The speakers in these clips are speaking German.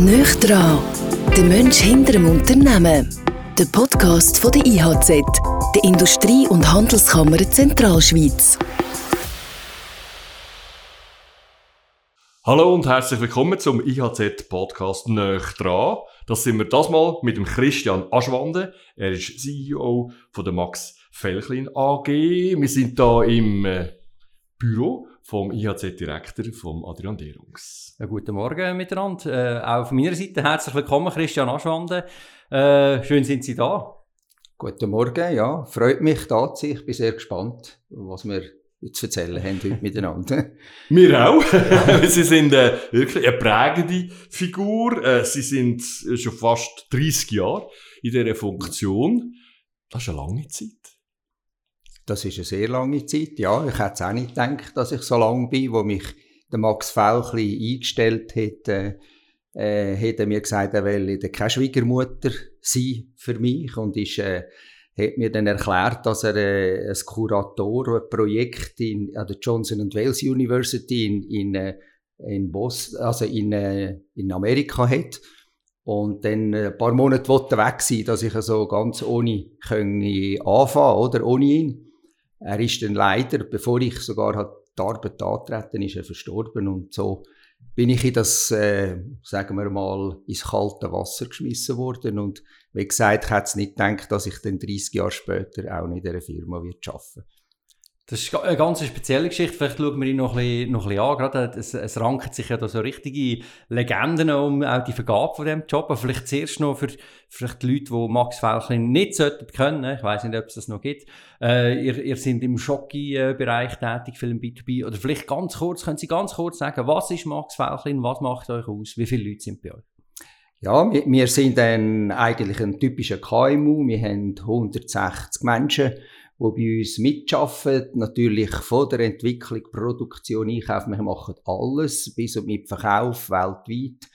Nöch dran, der Mensch hinter dem Unternehmen. Der Podcast von der IHZ, der Industrie- und Handelskammer Zentralschweiz. Hallo und herzlich willkommen zum IHZ-Podcast Nöch dran. Das sind wir das mal mit dem Christian Aschwande. Er ist CEO von der Max Felchlin AG. Wir sind da im äh, Büro vom IHZ-Direktor, vom Adrian Derungs. Ja, guten Morgen miteinander. Äh, auch von meiner Seite herzlich willkommen, Christian Aschwande. Äh, schön sind Sie da. Guten Morgen, ja. Freut mich da zu sein. Ich bin sehr gespannt, was wir zu erzählen haben heute miteinander. Wir auch. Sie sind äh, wirklich eine prägende Figur. Äh, Sie sind schon fast 30 Jahre in dieser Funktion. Das ist eine lange Zeit. Das ist eine sehr lange Zeit, ja. Ich hätte es auch nicht gedacht, dass ich so lange bin, wo mich der Max Felchli eingestellt hat. Äh, hat er mir gesagt, er will keine Schwiegermutter sein für mich und ist, äh, hat mir dann erklärt, dass er äh, ein Kurator, ein Projekt in, an der Johnson Wales University in, in, äh, in, Bos also in, äh, in Amerika hat. Und dann ein paar Monate wollte weg sein, dass ich also ganz ohne können anfangen, oder? Ohne ihn. Er ist dann leider, bevor ich sogar hat die Arbeit antreten, ist er verstorben. Und so bin ich in das, äh, sagen wir mal, ins kalte Wasser geschmissen worden. Und wie gesagt, ich hätte es nicht gedacht, dass ich dann 30 Jahre später auch in dieser Firma arbeiten das ist eine ganz spezielle Geschichte. Vielleicht schauen wir ihn noch ein bisschen, noch ein bisschen an. Gerade es, es ranken sich ja da so richtige Legenden um auch die Vergabe von diesem Job. Aber vielleicht zuerst noch für vielleicht die Leute, die Max Felchlin nicht sollten können. Ich weiß nicht, ob es das noch gibt. Äh, ihr, ihr seid im Schocki-Bereich tätig, für den B2B. Oder vielleicht ganz kurz, können Sie ganz kurz sagen, was ist Max Felchlin? Was macht euch aus? Wie viele Leute sind bei euch? Ja, wir, wir sind ein, eigentlich ein typischer KMU. Wir haben 160 Menschen die bei uns mitarbeiten. Natürlich von der Entwicklung, Produktion, Einkauf. Wir machen alles, bis und mit Verkauf weltweit.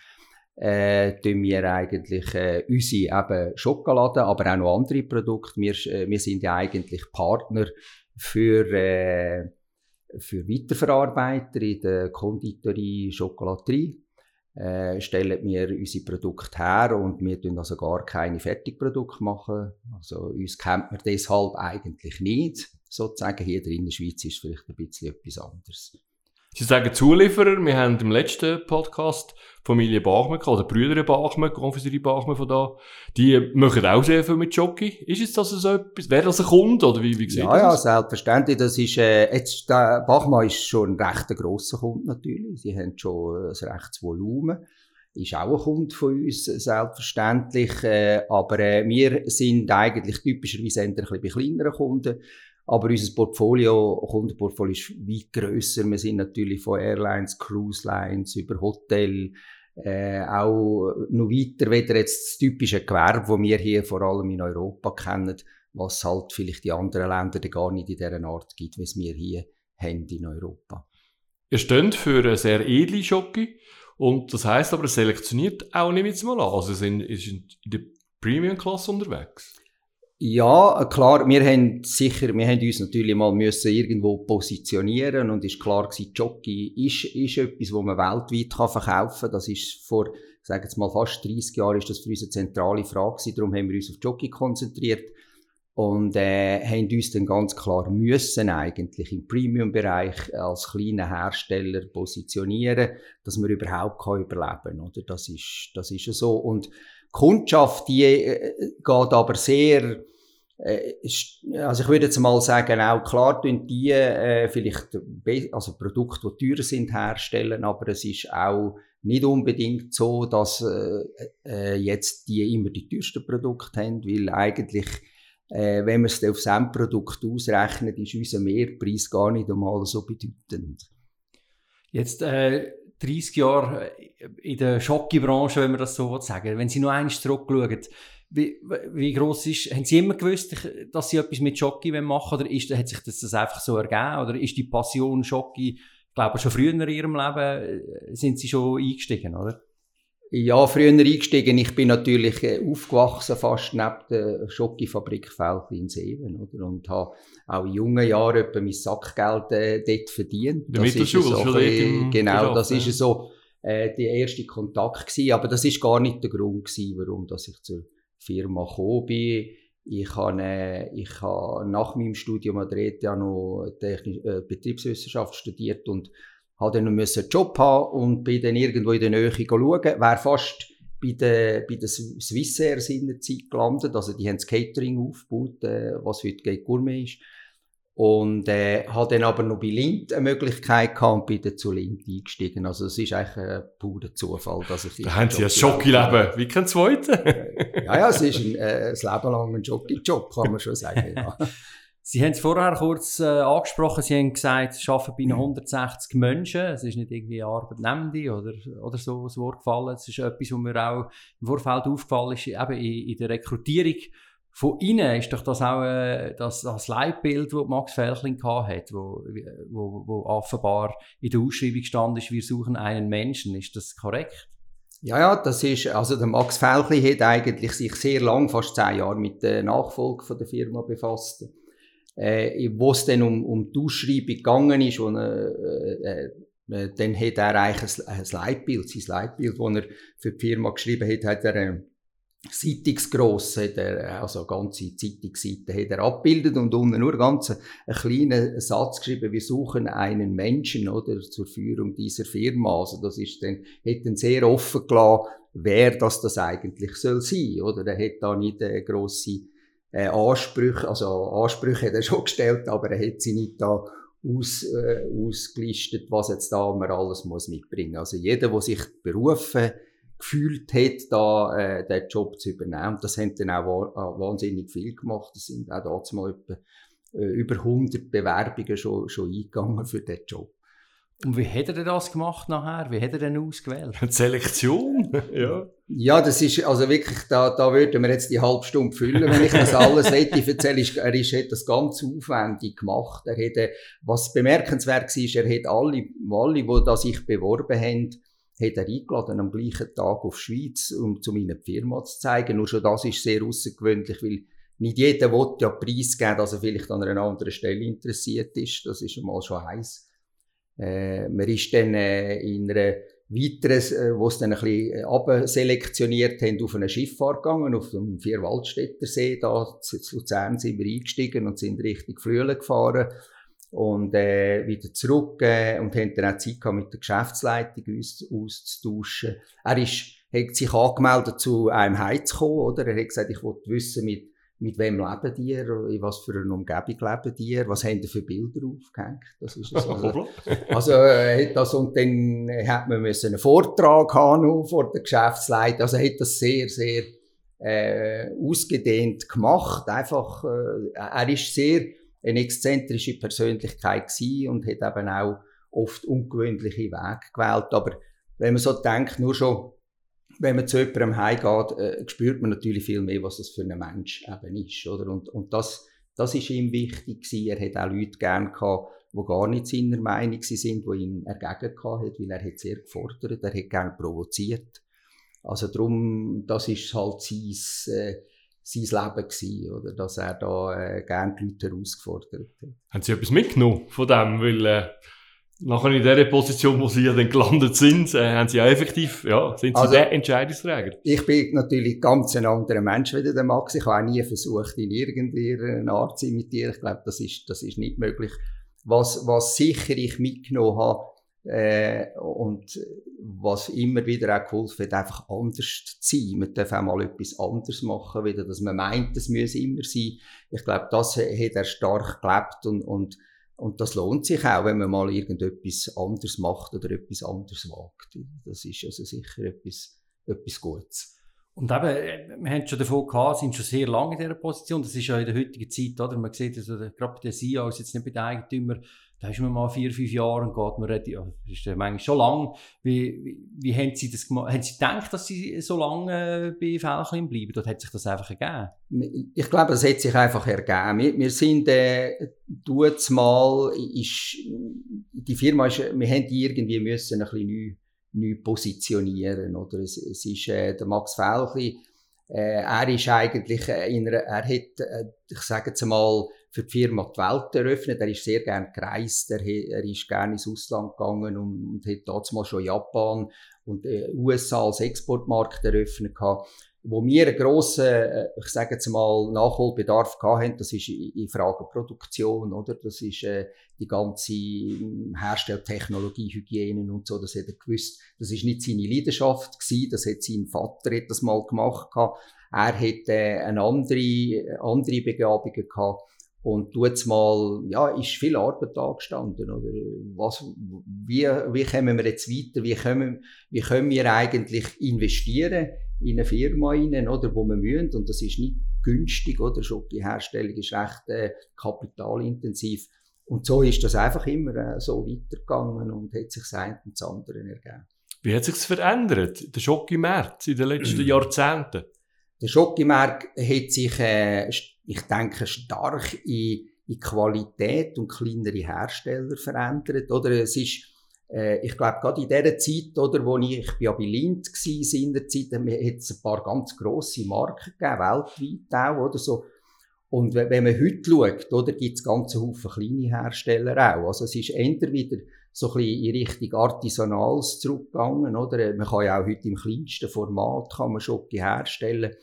Äh, tun wir eigentlich äh, unsere eben Schokolade, aber auch noch andere Produkte. Wir, äh, wir sind ja eigentlich Partner für, äh, für Weiterverarbeiter in der Konditorie, Schokolaterie äh, stellen wir unsere Produkte her und wir tun also gar keine Fertigprodukte machen. Also uns kennt man deshalb eigentlich nicht. Sozusagen hier in der Schweiz ist vielleicht ein bisschen etwas anderes. Sie sagen Zulieferer. Wir haben im letzten Podcast Familie Bachmann oder Brüder Bachmann, Konfiserie Bachmann von da. Die machen auch sehr viel mit Jockey. Ist es das so etwas? Wäre das ein Kunde oder wie, wie sieht ja, das? Ja, selbstverständlich. Das ist, äh, jetzt, der Bachmann ist schon ein recht grosser Kunde natürlich. Sie haben schon ein rechtes Volumen. Ist auch ein Kunde von uns, selbstverständlich. Äh, aber äh, wir sind eigentlich typischerweise ein bisschen bei kleineren Kunden. Aber unser Portfolio, Kundenportfolio ist weit grösser. Wir sind natürlich von Airlines, Cruise Lines über Hotel, äh, auch noch weiter weder jetzt das typische Gewerbe, das wir hier vor allem in Europa kennen, was halt vielleicht die anderen Länder gar nicht in dieser Art gibt, wie es wir hier haben in Europa. Ihr steht für eine sehr edle Schocke und das heißt aber, selektioniert auch nicht jetzt mal an. Also sind, ist in der Premium-Klasse unterwegs. Ja, klar, wir haben sicher, wir haben uns natürlich mal müssen irgendwo positionieren und ist klar gewesen, Jockey ist, ist etwas, wo man weltweit kann verkaufen kann. Das ist vor, ich sage jetzt mal fast 30 Jahren ist das für uns eine zentrale Frage gewesen. Darum haben wir uns auf Jockey konzentriert und äh, haben uns dann ganz klar müssen eigentlich im Premium-Bereich als kleiner Hersteller positionieren, dass wir überhaupt kann überleben, oder? Das ist, das ist so und Kundschaft, die äh, geht aber sehr, äh, also ich würde jetzt mal sagen, auch klar tun die äh, vielleicht also Produkte, die teurer sind, herstellen, aber es ist auch nicht unbedingt so, dass äh, äh, jetzt die immer die teuersten Produkte haben, weil eigentlich, äh, wenn man es auf Endprodukt ausrechnet, ist unser Mehrpreis gar nicht einmal so bedeutend. Jetzt äh, 30 Jahre in der Schocke-Branche, wenn man das so sagen Wenn Sie noch einmal zurückschauen, wie, wie gross ist, haben Sie immer gewusst, dass Sie etwas mit Schocke machen oder ist, hat sich das, das einfach so ergeben? Oder ist die Passion Schocke, ich glaube schon früher in Ihrem Leben, äh, sind Sie schon eingestiegen, oder? Ja, früher eingestiegen. Ich bin natürlich äh, aufgewachsen, fast neben der Schokofabrik Felch in Seven, oder? Und habe auch in jungen Jahren etwa mein Sackgeld äh, dort verdient. Der Mittelschule, so ein, Genau, das ist ja. so äh, der erste Kontakt gewesen. Aber das ist gar nicht der Grund gewesen, warum dass ich zur Firma gekommen bin. Ich habe, äh, ich habe nach meinem Studium an der ETH noch Technisch, äh, Betriebswissenschaft studiert und habe dann einen Job haben und bin dann irgendwo in der Nähe schauen. Wäre fast bei der, bei der Swissair in der Zeit gelandet. Also die haben das Catering aufgebaut, äh, was heute Gate Gourmet ist. Und äh, hatte dann aber noch bei Lind eine Möglichkeit gehabt und bin dann zu Lind eingestiegen. Also es ist eigentlich ein purer Zufall, dass ich... Da haben Sie ein Schocki-Leben, wie kein zweiter. ja, ja, es ist ein, äh, ein Leben lang ein Schocki-Job, kann man schon sagen, ja. Sie haben es vorher kurz äh, angesprochen, Sie haben gesagt, Sie arbeiten bei 160 Menschen. Es ist nicht irgendwie Arbeitnehmende oder, oder so das Wort gefallen. Es ist etwas, was mir auch im Vorfeld aufgefallen ist, eben in, in der Rekrutierung von Ihnen ist doch das auch äh, das, das Leitbild, das Max Felchling hat, wo, wo, wo offenbar in der Ausschreibung stand ist, wir suchen einen Menschen. Ist das korrekt? Ja, ja, das ist, also der Max Felchling hat eigentlich sich sehr lang, fast zehn Jahre mit der Nachfolge von der Firma befasst äh, wo es dann um, um die Ausschreibung gegangen ist, wo er, äh, äh, dann hat er eigentlich ein, ein Leitbild, sein Leitbild, das er für die Firma geschrieben hat, hat er äh, Zeitungsgross, hat er, also eine ganze Zeitungsseite hat er abgebildet und unten nur ganz einen kleinen Satz geschrieben, wir suchen einen Menschen, oder, zur Führung dieser Firma. Also das ist dann, hat dann sehr offen gelassen, wer das das eigentlich soll sein, oder? Er hat da nicht eine grosse äh, Ansprüche, also Ansprüche hat er schon gestellt, aber er hat sie nicht da aus, äh, ausgelistet, was jetzt da man alles muss mitbringen. Also jeder, der sich berufen gefühlt hat, da äh, den Job zu übernehmen, das haben dann auch äh, wahnsinnig viel gemacht. Es sind auch da mal etwa, äh, über 100 Bewerbungen schon, schon eingegangen für den Job. Und wie hat er das gemacht nachher? Wie hat er denn ausgewählt? Eine Selektion, ja. Ja, das ist, also wirklich, da, da würden wir jetzt die halbe Stunde füllen, wenn ich das alles hätte erzähle. Er ist, hat das ganz aufwendig gemacht. Er hat, was bemerkenswert war, er hat alle, alle, die da sich beworben haben, hat er eingeladen am gleichen Tag auf Schweiz, um zu meiner Firma zu zeigen. Nur schon das ist sehr außergewöhnlich, weil nicht jeder will ja preisgeben, dass er vielleicht an einer anderen Stelle interessiert ist. Das ist einmal schon heiß. Äh, man ist dann äh, in einer weiteren, äh, wo es dann ein bisschen äh, abselektioniert haben, auf eine Schifffahrt gegangen, auf dem Vierwaldstätter See, da zu Luzern sind wir eingestiegen und sind Richtung Flüelen gefahren und äh, wieder zurück äh, und haben dann auch Zeit gehabt, mit der Geschäftsleitung uns auszutauschen. Er ist, hat sich angemeldet, zu einem Heiz zu kommen, oder? Er hat gesagt, ich wollte wissen, mit mit wem leben die, in was für einer Umgebung leben die, was haben die für Bilder aufgehängt. Das ist es. Also, also äh, das, und dann hat man müssen einen Vortrag haben vor der Geschäftsleitung, also hat das sehr, sehr äh, ausgedehnt gemacht. Einfach, äh, er ist sehr eine exzentrische Persönlichkeit gewesen und hat eben auch oft ungewöhnliche Wege gewählt. Aber wenn man so denkt, nur schon wenn man zu jemandem heimgeht, äh, spürt man natürlich viel mehr, was das für ein Mensch eben ist. Oder? Und, und das, das ist ihm wichtig gewesen. Er hat auch Leute gern gehabt, die gar nicht seiner Meinung sind, die ihn gehabt hat, weil er hat sehr gefordert, er hat gern provoziert. Also darum, das ist halt sein, äh, sein Leben gewesen, oder? Dass er da äh, gern die Leute herausgefordert hat. Haben Sie etwas mitgenommen von dem? Weil, äh Nachher in der Position, wo Sie ja dann gelandet sind, äh, haben Sie ja effektiv, ja, sind Sie also, der Entscheidungsträger? Ich bin natürlich ganz ein anderer Mensch wie der Max. Ich habe auch nie versucht, in irgendeiner Art zu imitieren. Ich glaube, das ist, das ist nicht möglich. Was, was sicher ich mitgenommen habe, äh, und was immer wieder auch geholfen hat, einfach anders zu sein. Man darf auch mal etwas anderes machen, wieder, dass man meint, es müsse immer sein. Ich glaube, das hat er stark gelebt und, und und das lohnt sich auch, wenn man mal irgendetwas anderes macht oder etwas anderes wagt. Das ist also sicher etwas, etwas Gutes. Und eben, wir haben schon davon gehabt, sind schon sehr lange in dieser Position. Das ist ja in der heutigen Zeit, oder? Man sieht, also, gerade bei den CEOs, jetzt nicht bei den Eigentümern, da ist man mal vier, fünf Jahre und geht man, ja, das ist manchmal schon lang. Wie, wie, wie haben Sie das gemacht? Haben Sie gedacht, dass Sie so lange bei Felchlin bleiben? Dort hat sich das einfach ergeben? Ich glaube, es hat sich einfach ergeben. Wir, wir sind, äh, mal, ist, die Firma ist, wir haben die irgendwie müssen ein bisschen neu, neu positionieren, oder? Es, es ist, äh, der Max Felchli, äh, er ist eigentlich in einer, er hat, äh, ich sage jetzt mal, für die Firma die Welt eröffnet. Er ist sehr gern gereist, er, er ist gerne ins Ausland gegangen und, und hat damals mal schon Japan und äh, USA als Exportmarkt eröffnet gehabt wo wir einen grossen, äh, ich sage jetzt mal, Nachholbedarf hatten, das ist in Frage Produktion, oder? Das ist äh, die ganze hm, Herstelltechnologie, Hygiene und so, das hat er gewusst. Das ist nicht seine Leidenschaft gewesen, das hat sein Vater hat das mal gemacht gehabt. Er hat äh, eine andere, andere Begabungen gehabt. Und tut's mal, ja, ist viel Arbeit angestanden, oder? Was, wie, wie kommen wir jetzt weiter? Wie können, wie können wir eigentlich investieren in eine Firma rein, oder? Wo wir müssen? Und das ist nicht günstig, oder? Schon die Herstellung ist recht äh, kapitalintensiv. Und so ist das einfach immer äh, so weitergegangen und hat sich das eine und das andere ergeben. Wie hat sich verändert, der Schokimarkt in den letzten Jahrzehnten? Der Schokimarkt hat sich, äh, ich denke, stark in, in Qualität und kleinere Hersteller verändert. Oder es ist, äh, ich glaube, gerade in dieser Zeit, oder, wo ich, ich bin ja bei Lind war, in der Zeit, hat es ein paar ganz grosse Marken gegeben, weltweit auch, oder so. Und wenn man heute schaut, oder, gibt es ganz Haufen kleine Hersteller auch. Also es ist entweder wieder so ein bisschen in Richtung Artisanals zurückgegangen, oder? Man kann ja auch heute im kleinsten Format kann man Schoki herstellen.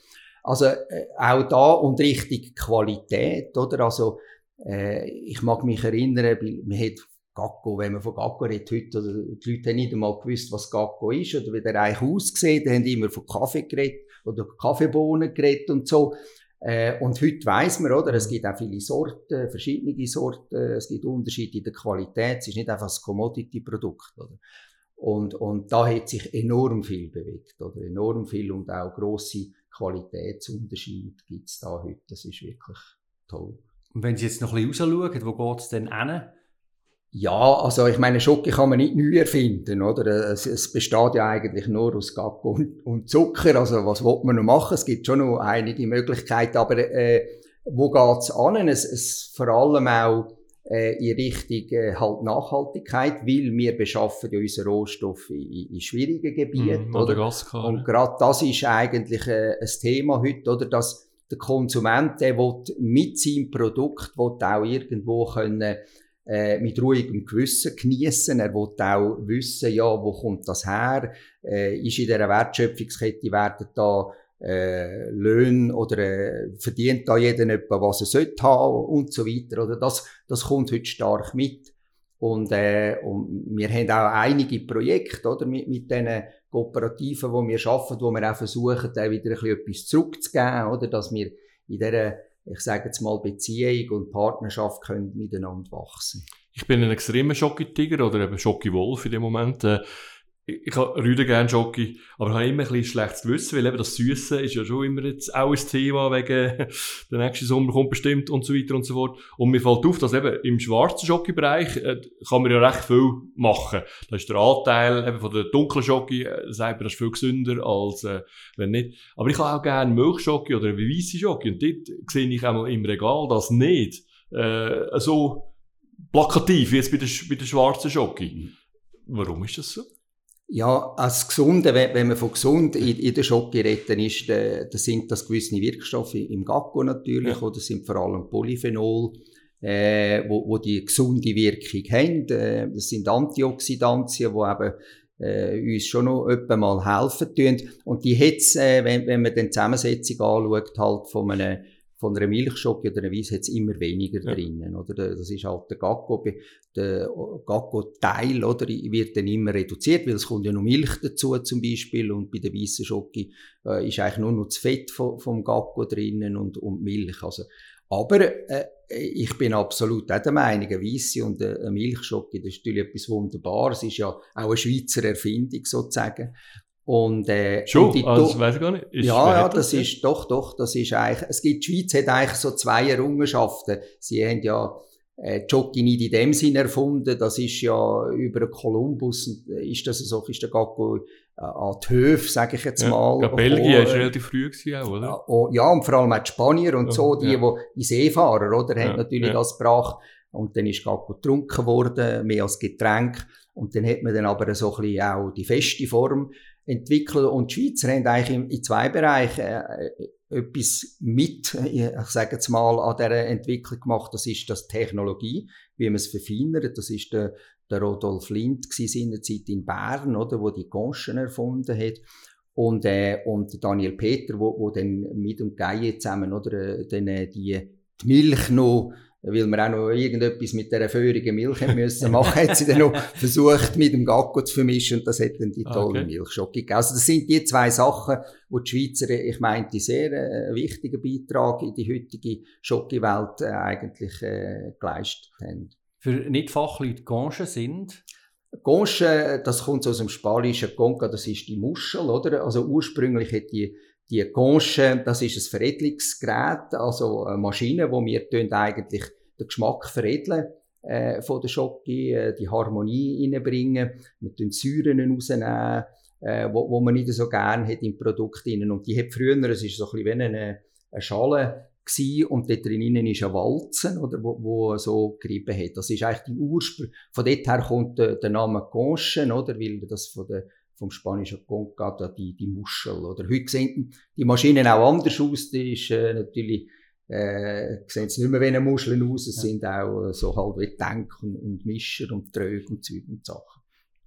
Also äh, auch da und Richtung Qualität, oder? Also äh, ich mag mich erinnern, man hat Gacko, wenn man von Gacko redet heute, oder die Leute haben nicht einmal gewusst, was Gacko ist oder wie der eigentlich aussieht. Die haben immer von Kaffee geredet oder Kaffeebohnen geredet und so. Äh, und heute weiss man, oder, es gibt auch viele Sorten, verschiedene Sorten, es gibt Unterschiede in der Qualität, es ist nicht einfach ein Commodity-Produkt, oder. Und, und da hat sich enorm viel bewegt, oder, enorm viel und auch grosse Qualitätsunterschiede gibt es da heute, das ist wirklich toll. Und wenn Sie jetzt noch ein bisschen rausschauen, wo geht es denn hin? Ja, also ich meine, Schoki kann man nicht neu erfinden, oder? Es, es besteht ja eigentlich nur aus Gacko und, und, Zucker. Also was will man noch machen? Es gibt schon noch einige Möglichkeiten, aber äh, wo geht's an? Es, es vor allem auch äh, in Richtung äh, halt Nachhaltigkeit, weil wir beschaffen ja unsere Rohstoffe in, in schwierigen Gebieten. Mm, oder? Und gerade das ist eigentlich äh, ein Thema heute, oder? Dass der Konsument, der will mit seinem Produkt will auch irgendwo können äh, mit ruhigem Gewissen genießen. Er will auch wissen, ja, wo kommt das her? Äh, ist in dieser Wertschöpfungskette werden da äh, Löhne oder äh, verdient da jeder etwa, was er sollte haben und so weiter. Oder das, das kommt heute stark mit. Und, äh, und wir haben auch einige Projekte oder, mit, mit diesen Kooperativen, die wir arbeiten, wo wir auch versuchen, da wieder ein bisschen etwas zurückzugeben, oder, dass wir in dieser ich sage jetzt mal, Beziehung und Partnerschaft können miteinander wachsen. Ich bin ein extremer Schocki-Tiger oder eben Schocki-Wolf in dem Moment. Ich habe Rüde gerne Schoki, aber ich habe immer ein bisschen schlechtes Gewissen, weil eben das Süße ist ja schon immer jetzt auch ein Thema wegen der nächste Sommer kommt bestimmt und so weiter und so fort. Und mir fällt auf, dass eben im schwarzen Schoki-Bereich äh, kann man ja recht viel machen. Da ist der Anteil eben von der dunklen Schoki, äh, sagt man, das ist viel gesünder als äh, wenn nicht. Aber ich habe auch gerne Milchschoki oder weiße Schoki und dort sehe ich einmal im Regal das nicht äh, so plakativ wie jetzt bei der, bei der schwarzen Schoki. Warum ist das so? Ja, als Gesunde, wenn, man von gesund in, in der Schoki reden ist, äh, da sind das gewisse Wirkstoffe im Gacko natürlich, ja. oder sind vor allem Polyphenol, äh, wo, wo die gesunde Wirkung haben. Äh, das sind Antioxidantien, die eben äh, uns schon noch etwa mal helfen tun. Und die hat's, äh, wenn, wenn man den Zusammensetzung anschaut, halt von einem von einer Milchschoki oder einer Weiss hat es immer weniger ja. drinnen, oder? Das ist halt der Gacko, der Gacko-Teil, oder? Wird dann immer reduziert, weil es kommt ja noch Milch dazu zum Beispiel und bei der weißen Schoki äh, ist eigentlich nur noch das Fett vom, vom Gacko drinnen und, und Milch, also. Aber äh, ich bin absolut auch der Meinung, eine Weisse und eine Milchschoki, das ist natürlich etwas Wunderbares. Es ist ja auch eine Schweizer Erfindung sozusagen. Und, äh, Schon? Und also, das weiß ich gar nicht. Ist, ja, ja, das, das ist, doch, doch, das ist eigentlich, es gibt, die Schweiz hat eigentlich so zwei Errungenschaften. Sie haben ja, äh, Jockey nicht in dem Sinn erfunden, das ist ja über Kolumbus, äh, ist das so, ist der Gacko äh, an die Höfe, sage ich jetzt ja, mal. Ja, Belgien ist relativ früh gewesen auch, oder? Oh, ja, und vor allem auch die Spanier und ja, so, die, ja. die, die Seefahrer, oder, haben natürlich das gebracht. Und dann ist Gacko getrunken worden, mehr als Getränk. Und dann hat man dann aber so ein bisschen auch die feste Form entwickelt. Und Schweizer haben eigentlich in, zwei Bereichen äh, etwas mit, ich sage jetzt mal, an dieser Entwicklung gemacht. Das ist das Technologie, wie man es verfeinert. Das ist der, der Rodolf Lind in der Zeit in Bern, oder, wo die Conchen erfunden hat. Und, äh, und Daniel Peter, wo, wo dann mit dem Geie zusammen, oder, äh, dann, äh, die, die Milch noch weil wir auch noch irgendetwas mit dieser feurigen Milch müssen machen, hat sie dann noch versucht, mit dem Gacko zu vermischen und das hat dann die tolle okay. Milchschocke gegeben. Also das sind die zwei Sachen, wo die Schweizer, ich meinte, sehr äh, wichtigen Beitrag in die heutige Schocke-Welt äh, eigentlich äh, geleistet haben. Für Nicht-Fachleute Conche sind? Conche, das kommt aus dem Spanischen Conca, das ist die Muschel, oder? Also ursprünglich hat die die Conche, das ist ein Veredelungsgerät, also eine Maschine, wo wir eigentlich den Geschmack veredeln äh, von der Schocke, äh, die Harmonie reinbringen, mit den Säuren rausnehmen, äh, wo, wo man nicht so gerne hat im Produkt drin. Und die hat früher, es ist so ein bisschen wie eine, eine Schale gewesen, und dort drinnen ist ein Walzen, oder, wo, wo so gerieben hat. Das ist eigentlich die Ursprung. Von dort her kommt der, der Name Conche, oder, weil das von der vom spanischen Conca, die, die Muschel. Oder heute sehen die Maschinen auch anders aus. Die ist äh, natürlich, äh, sehen sie nicht mehr wie eine Muschel aus. Es ja. sind auch äh, so halt wie Tank und, Mischer und Tröge und Zeug und Sachen.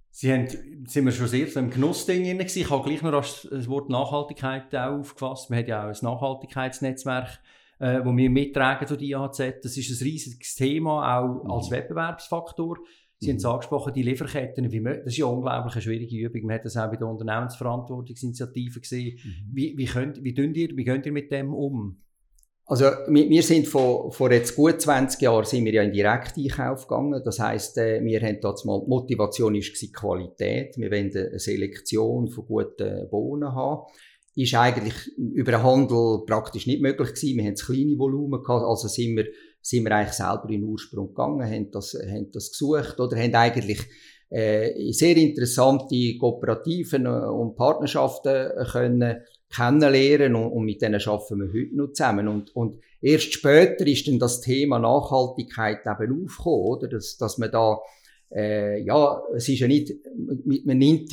Sie haben, sind wir schon sehr so im Genussding drin gewesen. Ich habe gleich noch das Wort Nachhaltigkeit auch aufgefasst. Wir haben ja auch ein Nachhaltigkeitsnetzwerk, äh, wo wir mittragen durch die IHZ. Das ist ein riesiges Thema, auch als mhm. Wettbewerbsfaktor. Sie mhm. haben es angesprochen, die Lieferketten, wie, das ist ja unglaublich eine schwierige Übung. Man hat das auch bei der Unternehmensverantwortungsinitiative gesehen. Mhm. Wie, wie, könnt, wie, ihr, wie geht ihr mit dem um? Also wir sind vor, vor jetzt gut 20 Jahren sind wir ja in Direkteinkauf gegangen. Das heißt, äh, wir haben dort mal die Motivation ist Qualität. Wir wollen eine Selektion von guten Bohnen haben. Ist eigentlich über den Handel praktisch nicht möglich gewesen. Wir haben das kleine Volumen gehabt, also sind wir sind wir eigentlich selber in den Ursprung gegangen, haben das, haben das gesucht oder haben eigentlich äh, sehr interessante Kooperativen äh, und Partnerschaften äh, können kennenlernen und, und mit denen arbeiten wir heute noch zusammen. Und, und erst später ist dann das Thema Nachhaltigkeit eben aufgekommen, oder? Dass, dass man da, äh, ja, es ist ja nicht, man nimmt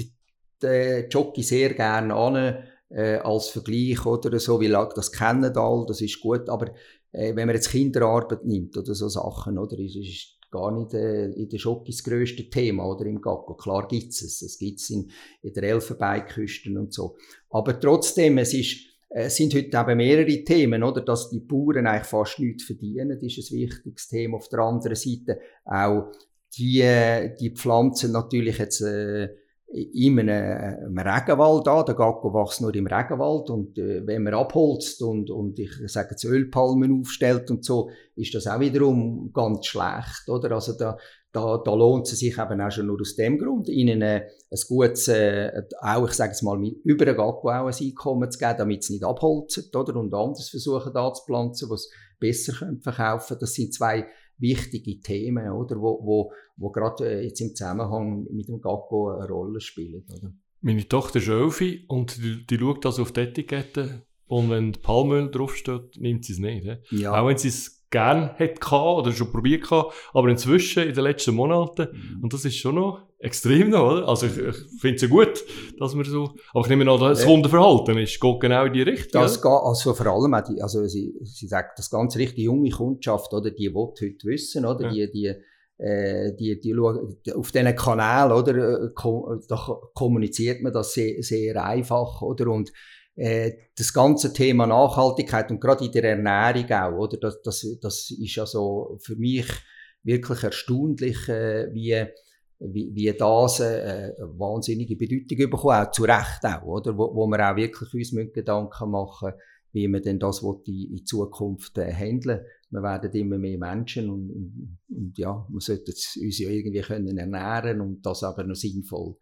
den Jockey sehr gerne an, äh, als Vergleich, oder so, wie lange das kennen all, das ist gut, aber äh, wenn man jetzt Kinderarbeit nimmt oder so Sachen, oder, ist, ist gar nicht äh, in der Schocke das grösste Thema, oder im Gacko. Klar gibt's es, es gibt's in, in der Elfenbeinküsten und so. Aber trotzdem, es ist, es sind heute eben mehrere Themen, oder? Dass die Bauern eigentlich fast nichts verdienen, ist ein wichtiges Thema. Auf der anderen Seite auch die, äh, die Pflanzen natürlich jetzt, äh, in einem, einem Regenwald an. Der Gacko wächst nur im Regenwald. Und äh, wenn man abholzt und, und ich sage jetzt Ölpalmen aufstellt und so, ist das auch wiederum ganz schlecht. Oder? Also da, da, da lohnt es sich eben auch schon nur aus dem Grund, ihnen äh, ein gutes, äh, auch ich sage es mal, über den Gacko auch ein Einkommen zu geben, damit sie nicht abholzen oder? und anders versuchen anzupflanzen, was besser verkaufen können. Das sind zwei wichtige Themen, oder, wo, wo, wo gerade äh, jetzt im Zusammenhang mit dem Gacko eine Rolle spielen. Oder? Meine Tochter ist Elfi und die, die schaut das auf die Etikette und wenn Palmöl draufsteht, nimmt sie es nicht. Ja. Auch wenn sie es gern hätte oder schon probiert hatte, aber inzwischen in den letzten Monaten, mhm. und das ist schon noch extrem noch, oder? Also ich, ich finde es ja gut, dass man so, aber ich nehme an, das ja. Hundeverhalten ist, geht genau in die Richtung. Das geht, also vor allem, die, also sie, sie sagt, das ganz richtig junge Kundschaft, oder, die will heute wissen, oder, ja. die, die, äh, die, die schauen, auf diesen Kanälen, oder, äh, da kommuniziert man das sehr, sehr einfach, oder, und das ganze Thema Nachhaltigkeit und gerade in der Ernährung auch, oder? Das, das, das ist ja so für mich wirklich erstaunlich, äh, wie, wie, wie das äh, eine wahnsinnige Bedeutung bekommt, auch zu Recht auch, oder? Wo, wo wir auch wirklich uns Gedanken machen wie man denn das in, in Zukunft äh, handeln Wir werden immer mehr Menschen und, und, und ja, wir sollten uns ja irgendwie können ernähren und das aber noch sinnvoll.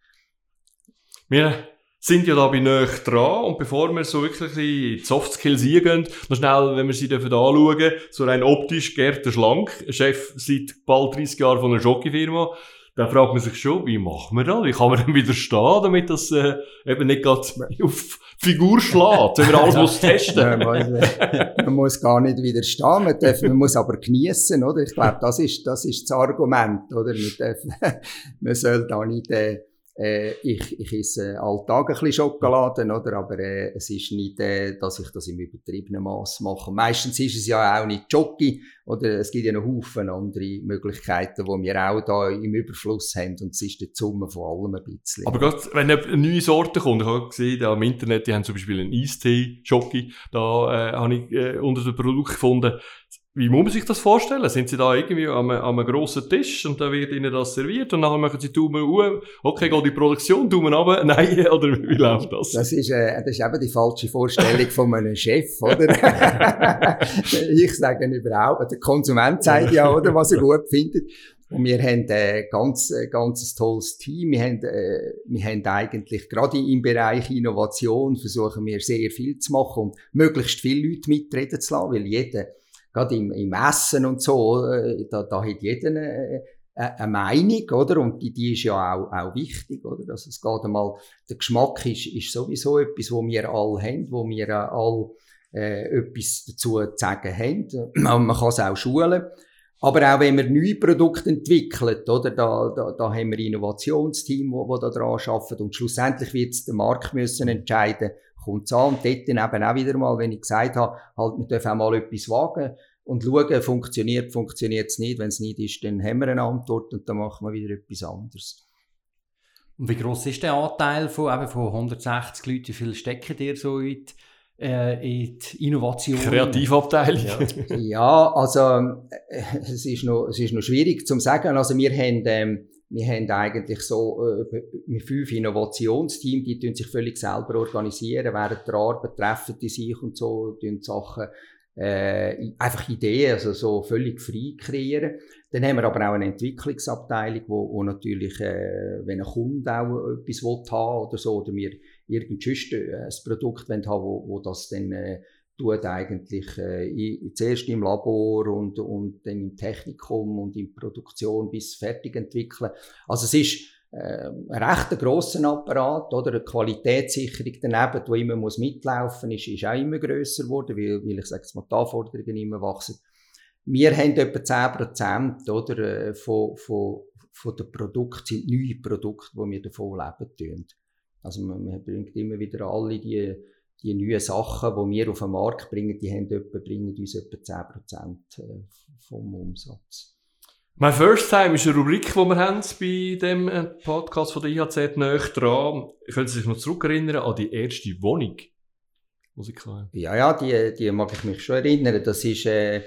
Wir sind ja da bei näher dran und bevor wir so wirklich in die Soft Skills eingehen, noch schnell, wenn wir sie dürfen anschauen, so rein optisch, Gerd Schlank, Chef seit bald 30 Jahren von einer Jockey-Firma, da fragt man sich schon, wie machen wir das? Wie kann man denn widerstehen, damit das äh, eben nicht gerade auf Figur schlägt, wenn man alles muss testen muss? man muss gar nicht widerstehen, man, darf, man muss aber genießen, oder? Ich glaube, das ist, das ist das Argument, oder? Man, darf, man soll da nicht... Äh, äh, ich, ich esse alltag ein bisschen Schokolade, oder? Aber äh, es ist nicht, äh, dass ich das im übertriebenen Maß mache. Meistens ist es ja auch nicht Jockey, oder? Es gibt ja noch Haufen andere Möglichkeiten, die wir auch da im Überfluss haben. Und es ist die Summe von allem ein bisschen. Aber gerade, wenn eine neue Sorte kommt, ich habe gesehen, da im Internet, die haben zum Beispiel einen Eistee-Jockey, da äh, habe ich äh, unter dem Produkt gefunden, wie muss man sich das vorstellen? Sind Sie da irgendwie an einem, an einem grossen Tisch und dann wird Ihnen das serviert und nachher machen Sie Daumen hoch, okay, geht die Produktion, Daumen runter, nein, oder wie läuft das? Das ist, äh, das ist eben die falsche Vorstellung von einem Chef, oder? ich sage überhaupt, der Konsument sagt ja, oder, was er gut findet. Und wir haben äh, ganz, äh, ganz tolles Team. Wir haben, äh, wir haben eigentlich gerade im Bereich Innovation versuchen wir sehr viel zu machen und möglichst viele Leute mitreden zu lassen, weil jeder gerade im, im Essen und so, äh, da, da hat jeder eine, eine Meinung, oder? Und die, die ist ja auch, auch wichtig, oder? Also es geht einmal, der Geschmack ist, ist sowieso etwas, wo wir alle haben, wo wir alle äh, etwas dazu zu sagen haben. Man kann es auch schulen. Aber auch wenn wir neue Produkte entwickeln, oder, da, da, da haben wir Innovationsteam, wo, wo da dran arbeiten und schlussendlich wird es der Markt müssen entscheiden, kommt es an. Und dort dann eben auch wieder mal, wenn ich gesagt habe, halt, wir dürfen auch mal etwas wagen und schauen, funktioniert, funktioniert es nicht. Wenn es nicht ist, dann haben wir eine Antwort und dann machen wir wieder etwas anderes. Und wie groß ist der Anteil von, eben von 160 Leuten? Wie viel stecken dir so in die, äh, in die Innovation? Kreativabteilung. Ja. ja, also äh, es, ist noch, es ist noch schwierig zu sagen. Also wir haben... Ähm, wir haben eigentlich so äh, fünf Innovationsteams, die sich völlig selber organisieren, während der Arbeit treffen die sich und so, tun Sachen, äh, einfach Ideen, also so völlig frei kreieren. Dann haben wir aber auch eine Entwicklungsabteilung, wo, wo natürlich, äh, wenn ein Kunde auch etwas will haben oder so, oder wir irgendein äh, Produkt haben wollen, wo, wo das dann äh, tut eigentlich äh, zuerst im Labor und, und dann im Technikum und in Produktion bis fertig entwickeln. Also es ist äh, ein recht grosser Apparat, oder? Eine Qualitätssicherung daneben, die immer muss mitlaufen muss, ist, ist auch immer grösser geworden, weil, weil ich sage die Anforderungen immer wachsen. Wir haben etwa 10% oder, äh, von, von, von den Produkten, sind neue Produkte, die wir davon leben tun. Also man, man bringt immer wieder alle die die neuen Sachen, die wir auf den Markt bringen, die haben etwa, bringen uns etwa 10% äh, vom Umsatz. My First Time ist eine Rubrik, die wir haben bei dem äh, Podcast von der IHZ näher dran. Können Sie sich noch zurückerinnern an die erste Wohnung, die Sie hatten? Ja, ja, die, die mag ich mich schon erinnern. Das ist, äh,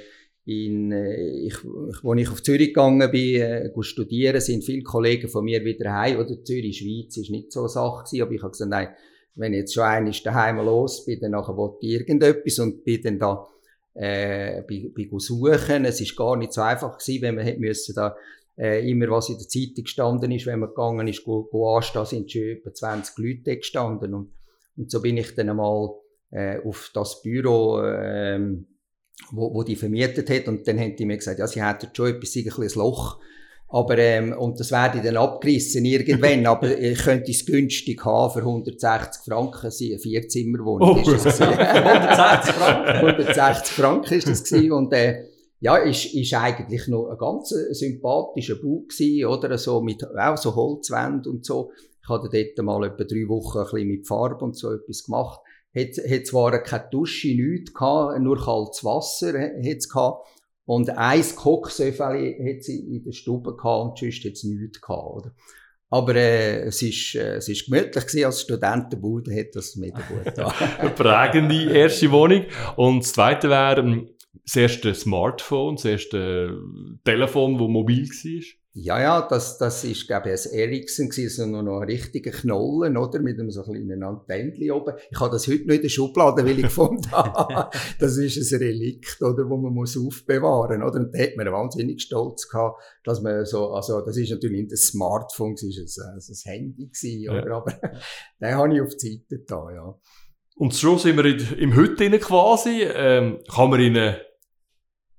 in, äh, ich, als ich auf Zürich gegangen bin, äh, studieren, sind viele Kollegen von mir wieder heim. Oder Zürich, Schweiz ist nicht so eine Sache gewesen, aber ich habe gesagt, nein, wenn ich jetzt schon einmal daheim los bin, dann nachher wollte ich irgendetwas und bin dann da, äh, bin, bin suchen. Es ist gar nicht so einfach gewesen, wenn man hätte müssen da, äh, immer was in der Zeitung gestanden ist, wenn man gegangen ist, go, go anstehen, sind schon etwa 20 Leute gestanden und, und so bin ich dann einmal äh, auf das Büro, ähm, wo, wo die vermietet hat und dann haben die mir gesagt, ja, sie hätten schon etwas, ein Loch aber, ähm, und das werde ich dann abgerissen irgendwann, aber ich könnte es günstig haben für 160 Franken, sie eine Vierzimmerwohnung oh. ist das 160 Franken? 160 Franken ist das gewesen. und, äh, ja, ist, ist eigentlich noch ein ganz sympathischer Bau gewesen, oder? So mit, auch so Holzwände und so. Ich hatte dort mal etwa drei Wochen ein bisschen mit Farbe und so etwas gemacht. Hat, hat zwar keine Dusche, nichts gehabt, nur kaltes Wasser hat es gehabt. Und ein Kochsöffeli hat sie in der Stube gehabt und sonst hat sie nichts gehabt, oder? Aber äh, es ist, äh, es ist gemütlich gewesen, als Studentenbude hat das mega gut. Eine prägende erste Wohnung. Und das zweite wäre ähm, das erste Smartphone, das erste Telefon, das mobil war. Ja, ja, das, das ist, glaube ich, ein Ericsson gewesen, so noch ein richtiger Knollen, oder? Mit einem so kleinen Antennchen oben. Ich habe das heute noch in der Schublade, weil ich gefunden habe, das ist ein Relikt, oder? Wo man muss aufbewahren, oder? Und da hat man wahnsinnig stolz gehabt, dass man so, also, das ist natürlich nicht ein Smartphone, es ist ein, ein Handy gewesen, oder? Ja. Aber den habe ich auf die Seite da, ja. Und schon sind wir in, im Heute quasi, ähm, kann man Ihnen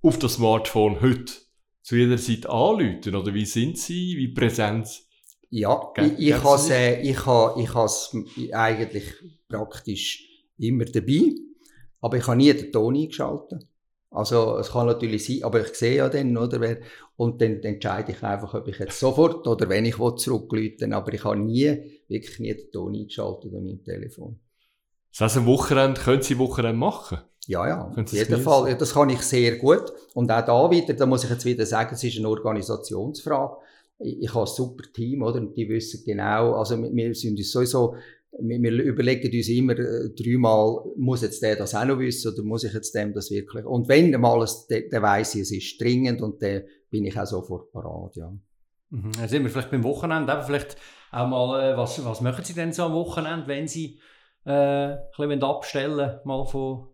auf das Smartphone heute zu jeder Zeit anrufen? Oder wie sind Sie? Wie präsent? Ja, ich, ich habe äh, ich ich has eigentlich praktisch immer dabei. Aber ich habe nie den Ton eingeschaltet. Also es kann natürlich sein, aber ich sehe ja dann, oder, wer, und dann, dann entscheide ich einfach, ob ich jetzt sofort oder wenn ich zurückrufen aber ich habe nie, wirklich nie den Ton eingeschaltet an meinem Telefon. Das heißt, ein Wochenende, können Sie Wochenende machen? Ja, ja, auf jeden Fall. Das kann ich sehr gut. Und auch da wieder, da muss ich jetzt wieder sagen, es ist eine Organisationsfrage. Ich, ich habe ein super Team, oder? Und die wissen genau, also wir sind uns sowieso wir, wir überlegen uns immer äh, dreimal, muss jetzt der das auch noch wissen oder muss ich jetzt dem das wirklich? Und wenn mal dann, dann weiss ich, es ist dringend und dann bin ich auch sofort parat, ja. Mhm. Dann sind wir vielleicht beim Wochenende, aber vielleicht auch mal, äh, was, was machen Sie denn so am Wochenende, wenn Sie äh, ein bisschen abstellen mal von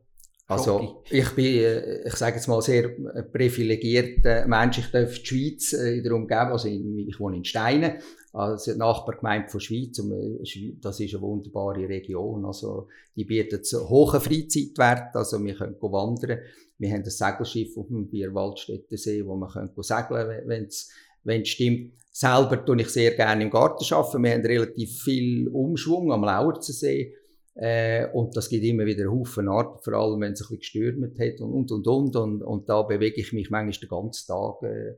also ich bin, äh, ich sage jetzt mal, sehr privilegierter Mensch. Ich darf die Schweiz äh, in der Umgebung, also ich wohne in Steinen, also Nachbargemeinde von Schweiz. Äh, das ist eine wunderbare Region. Also die bietet einen hohen Freizeitwert. Also wir können wandern. Wir haben ein Segelschiff auf dem Bierwaldstättensee, wo man können segeln wenn es wenn es stimmt. Selber tue ich sehr gerne im Garten arbeiten. Wir haben relativ viel Umschwung am Lauerzensee. Äh, und das gibt immer wieder Haufen Arbeit, vor allem wenn es ein bisschen gestürmt hat und, und, und, und. Und, da bewege ich mich manchmal den ganzen Tag äh,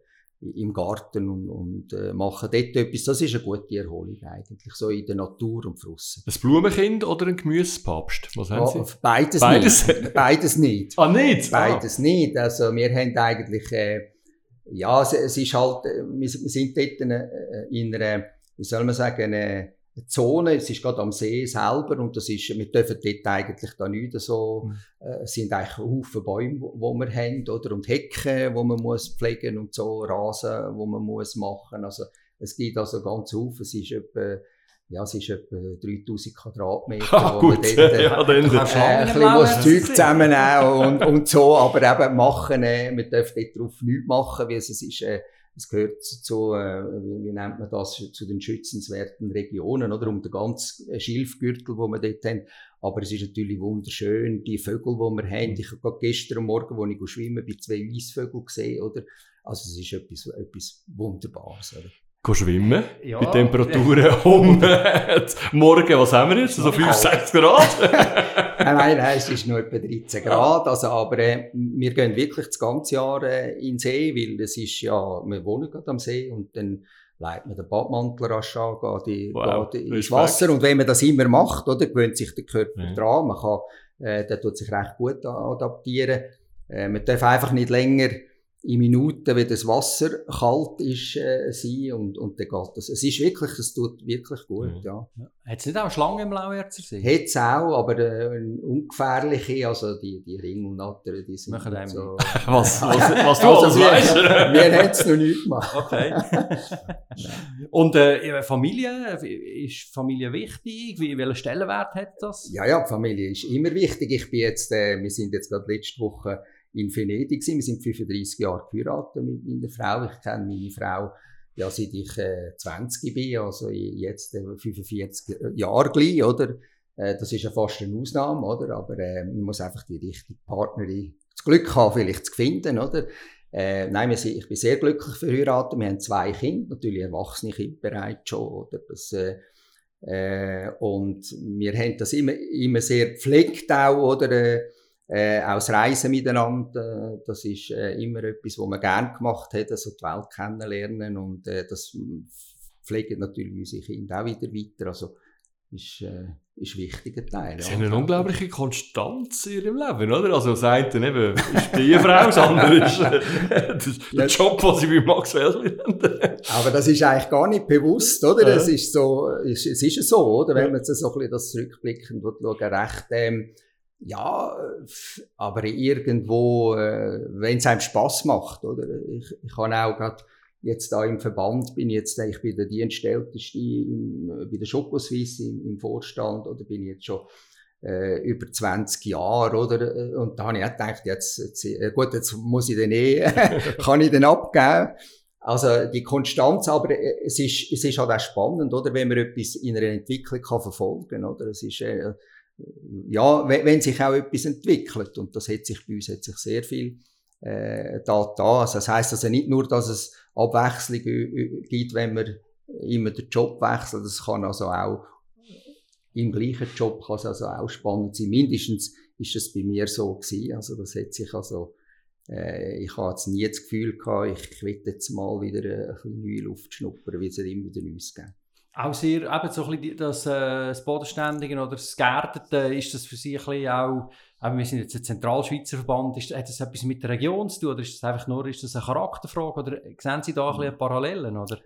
im Garten und, und äh, mache dort etwas. Das ist eine gute Erholung eigentlich, so in der Natur und draussen. Ein Blumenkind oder ein Gemüsepapst? Was haben Sie? Ja, beides, beides nicht. Beides nicht. ah, nicht? Beides ah. nicht. Also wir haben eigentlich, äh, ja, es, es, ist halt, äh, wir, sind dort in, äh, in einer, wie soll man sagen, eine, Zone, es ist gerade am See selber und das ist, wir dürfen dort eigentlich da nicht so, mhm. äh, es sind eigentlich Haufen Bäume, wo, wo wir haben, oder, und Hecken, wo man muss pflegen und so, Rasen, wo man muss machen, also es gibt also ganz Haufen, es ist etwa, ja, es ist etwa 3000 Quadratmeter, ah, wo gut. man dort, ja, dann, äh, ein bisschen was Zeug zusammennehmen und, und so, aber eben machen, äh, wir dürfen dort drauf nichts machen, weil es ist, äh, es gehört zu, äh, wie, wie, nennt man das, zu den schützenswerten Regionen, oder? Um den ganzen Schilfgürtel, wo wir dort haben. Aber es ist natürlich wunderschön, die Vögel, die wir haben. Ich habe gestern Morgen, als ich schwimmen bei zwei Weissvögeln gesehen, oder? Also, es ist etwas, etwas Wunderbares, oder? schwimmen. Ja, bei Temperaturen um morgen, was haben wir jetzt? So 5, 6 Grad? nein, nein, nein, es ist nur etwa 13 Grad. Also, aber äh, wir gehen wirklich das ganze Jahr äh, in den See, weil es ist ja, wir wohnen gerade am See und dann leitet man den Badmantel rasch an, geht, wow, geht ins Wasser. Und wenn man das immer macht, oder, gewöhnt sich der Körper ja. dran. Man kann, äh, der tut sich recht gut adaptieren. Äh, man darf einfach nicht länger in Minuten, wenn das Wasser kalt ist, äh, sein und, und dann geht das. Es ist wirklich, es tut wirklich gut, mhm. ja. ja. Hat es nicht auch Schlangen im Lauerzer See? Hat es auch, aber äh, ungefährliche, also die, die Ring und Natter, die sind Machen so... was, was, was du also alles weißt? Wir haben es noch nicht gemacht. Okay. und äh, Familie, ist Familie wichtig? Wie, welchen Stellenwert hat das? Ja, ja, Familie ist immer wichtig. Ich bin jetzt, äh, wir sind jetzt gerade letzte Woche in Venedig sind. Wir sind 35 Jahre geheiratet mit meiner Frau. Ich kenne meine Frau ja, seit ich äh, 20 bin, also jetzt äh, 45 Jahre gleich, oder? Äh, das ist ja fast eine Ausnahme, oder? Aber äh, man muss einfach die richtige Partnerin, das Glück haben, vielleicht zu finden, oder? Äh, nein, sind, ich bin sehr glücklich verheiratet. Wir haben zwei Kinder, natürlich erwachsene Kinder bereits schon, oder? Das, äh, äh, und wir haben das immer, immer sehr gepflegt auch, oder? Äh, auch das Reisen miteinander, äh, das ist äh, immer etwas, was man gerne gemacht hat, also die Welt kennenlernen und äh, das pflegen natürlich unsere Kinder auch wieder weiter. Also ist, äh, ist ein wichtiger Teil. Sie ja. haben eine unglaubliche Konstanz in ihrem Leben, oder? Also das eine eben ist die Ehefrau, das andere ist äh, das, der Job, den sie bei Max Wellsli haben. Aber das ist eigentlich gar nicht bewusst, oder? Es ist so, es, es ist so, oder? Wenn man jetzt so ein bisschen das zurückblickend schaut, recht, ähm, ja, aber irgendwo, äh, wenn es einem Spaß macht, oder? Ich, ich habe auch gerade jetzt da im Verband, bin jetzt, ich bin der Dienstälteste im, bei der Schokoswiss im, im Vorstand, oder bin jetzt schon äh, über 20 Jahre, oder? Und da habe ich auch gedacht, jetzt, jetzt äh, gut, jetzt muss ich den eh, kann ich den abgeben. Also die Konstanz, aber äh, es ist, es ist halt auch spannend, oder? Wenn man etwas in einer Entwicklung kann verfolgen, oder? Es ist, äh, ja, wenn, sich auch etwas entwickelt, und das hat sich bei uns hat sich sehr viel äh, da, da. Also das heißt also nicht nur, dass es Abwechslung gibt, wenn man immer den Job wechselt, das kann also auch im gleichen Job kann es also auch spannend sein. Mindestens ist es bei mir so gewesen. Also das hat sich also äh, ich habe jetzt nie das Gefühl gehabt, ich, will jetzt mal wieder ein bisschen neue Luft schnuppern, wie es immer wieder Neues gibt. Auch sehr, eben so ein bisschen das, äh, das Bodenständige oder das Geerdete, ist das für Sie ein bisschen auch, eben wir sind jetzt ein Zentralschweizer Verband, ist, hat das etwas mit der Region zu tun oder ist das einfach nur ist das eine Charakterfrage oder sehen Sie da ein bisschen Parallelen, oder?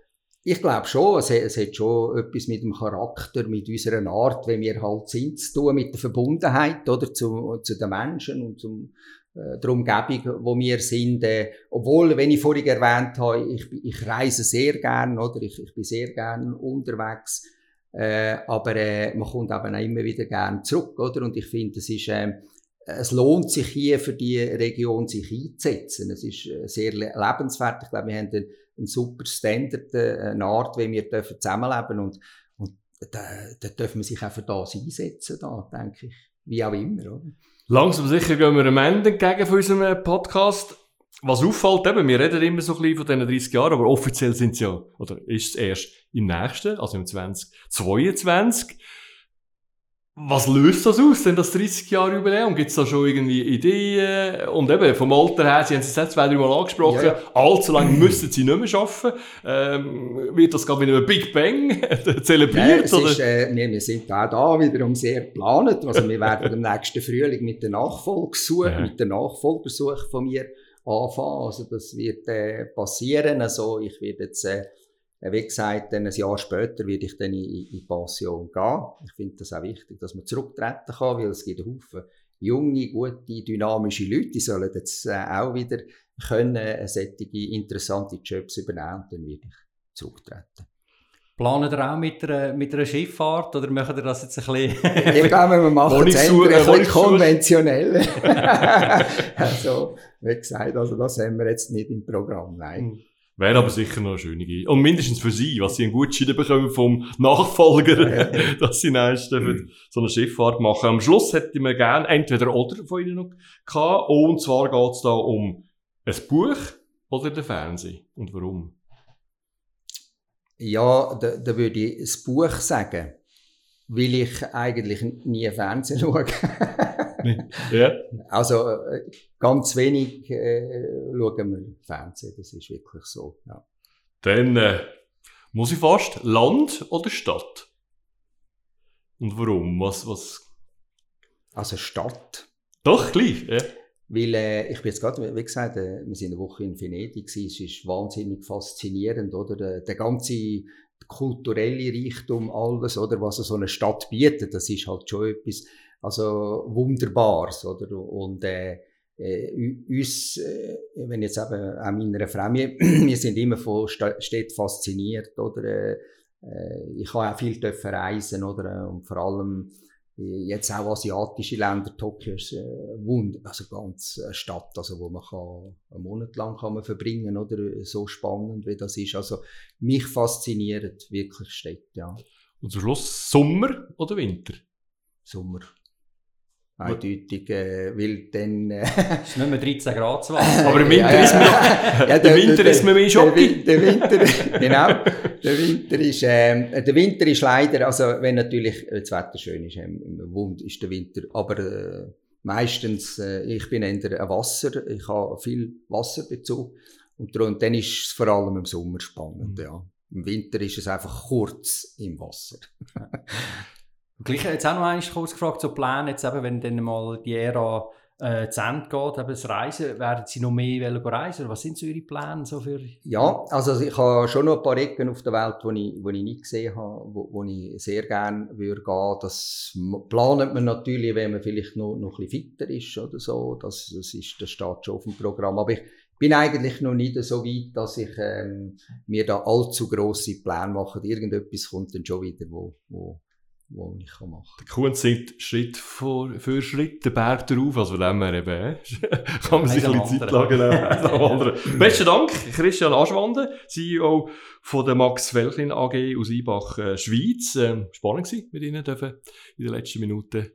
Ich glaube schon, es, es hat schon etwas mit dem Charakter, mit unserer Art, wie wir halt sind, zu tun, mit der Verbundenheit oder, zu, zu den Menschen und zum, der Umgebung, wo wir sind. Äh, obwohl, wenn ich vorhin erwähnt habe, ich, ich reise sehr gern, oder? Ich, ich bin sehr gern unterwegs. Äh, aber äh, man kommt eben auch immer wieder gern zurück, oder? Und ich finde, es ist, äh, es lohnt sich hier für die Region sich einzusetzen. Es ist äh, sehr lebenswert. Ich glaube, wir haben einen, einen super Standard, äh, eine Art, wie wir dürfen zusammenleben und, und da, da dürfen wir sich auch für das einsetzen, da, denke ich. Wie auch immer, oder? Langsam sicher gehen wir am Ende entgegen von unserem Podcast. Was auffällt, eben, wir reden immer so ein bisschen von diesen 30 Jahren, aber offiziell sind es ja, oder ist es erst im nächsten, also im 2022. Was löst das aus, denn das 30 Jahre Jubiläum? Gibt es da schon irgendwie Ideen? Und eben, vom Alter her, Sie haben es jetzt zwei, drei Mal angesprochen, ja. allzu lange müssen Sie nicht mehr arbeiten. Ähm, wird das gerade mit einem Big Bang zelebriert? Ja? Ist, äh, nee, wir sind auch da wiederum sehr geplant. Also wir werden im nächsten Frühling mit der Nachfolgesuche, ja. mit der Nachfolgersuche von mir anfangen. Also das wird äh, passieren. Also ich werde jetzt... Äh, wie gesagt, dann ein Jahr später werde ich dann in, in Pension gehen. Ich finde das auch wichtig, dass man zurücktreten kann, weil es gibt Haufen junge, gute, dynamische Leute, die sollen jetzt äh, auch wieder können äh, solche interessante Jobs übernehmen und dann werde ich zurücktreten. Planen ihr auch mit einer, mit einer Schifffahrt oder machen ihr das jetzt ein bisschen... ich glaube, wir machen es ein bisschen konventionell. also, wie gesagt, also das haben wir jetzt nicht im Programm, nein. Wäre aber sicher noch eine schöne Idee. Und mindestens für sie, was sie einen Gutschein bekommen vom Nachfolger, ja. dass sie nächstes mhm. so eine Schifffahrt machen. Am Schluss hätte mir gerne entweder oder von ihnen noch gehabt. Und zwar geht es da um ein Buch oder den Fernsehen. Und warum? Ja, da, da würde ich das Buch sagen, weil ich eigentlich nie Fernsehen schaue. ja. Also äh, ganz wenig äh, schauen wir Fernsehen, das ist wirklich so. Ja. Dann äh, muss ich fast Land oder Stadt? Und warum? Was, was? Also Stadt. Doch, gleich, ja. Weil äh, ich bin jetzt gerade, wie gesagt, äh, wir sind eine Woche in Venedig, es ist wahnsinnig faszinierend, oder? Der, der ganze kulturelle Reichtum, alles, oder was so eine Stadt bietet, das ist halt schon etwas, also Wunderbares, oder? Und äh, äh, uns, äh, wenn jetzt eben auch meiner Familie, wir sind immer von Städten fasziniert, oder? Äh, äh, ich habe auch viel dürfen reisen, oder? Und vor allem jetzt auch asiatische Länder, Tokio ist äh, wund also ganz eine Stadt, also wo man kann, einen Monat lang kann man verbringen, oder? So spannend, wie das ist. Also mich fasziniert wirklich Städte, ja. Und zum Schluss Sommer oder Winter? Sommer. Eindeutig, äh, weil dann... Äh, ist nicht mehr 13 Grad zu Aber im Winter ja, ist man, ja, ja, der, Winter der, ist man mehr Shopping. Der, der, Winter, genau, der Winter ist, äh, der Winter ist leider, also wenn natürlich das Wetter schön ist, ähm, wund ist der Winter, aber äh, meistens, äh, ich bin eher ein Wasser, ich habe viel Wasserbezug und, und dann ist es vor allem im Sommer spannend, mhm. ja. Im Winter ist es einfach kurz im Wasser. Gleich jetzt auch noch einmal kurz gefragt, so Pläne, jetzt eben, wenn dann mal die Ära äh, zu Ende geht, eben das Reisen, werden Sie noch mehr reisen oder was sind so Ihre Pläne so für... Ja, also ich habe schon noch ein paar Ecken auf der Welt, die ich, ich nicht gesehen habe, wo, wo ich sehr gerne würde gehen. Das planet man natürlich, wenn man vielleicht noch, noch ein bisschen fitter ist oder so, das, das, ist, das steht schon auf dem Programm, aber ich bin eigentlich noch nicht so weit, dass ich ähm, mir da allzu grosse Pläne mache. Irgendetwas kommt dann schon wieder, wo, wo wo ich machen kann. Der Kuhn singt Schritt für, für Schritt den Berg darauf, also von dem her eben, kann man sich ein bisschen Zeit lassen. Besten Dank, Christian Aschwande, CEO von der Max Felchlin AG aus Ibach, äh, Schweiz. Ähm, spannend gewesen, mit Ihnen dürfen in den letzten Minuten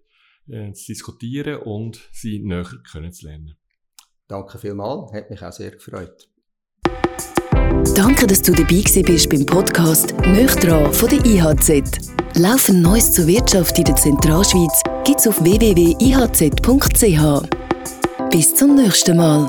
äh, zu diskutieren und Sie näher kennenzulernen. Danke vielmals, hat mich auch sehr gefreut. Danke, dass du dabei bist beim Podcast «Nöchtran» von der IHZ. Laufend Neues zur Wirtschaft in der Zentralschweiz gibt's auf www.ihz.ch. Bis zum nächsten Mal.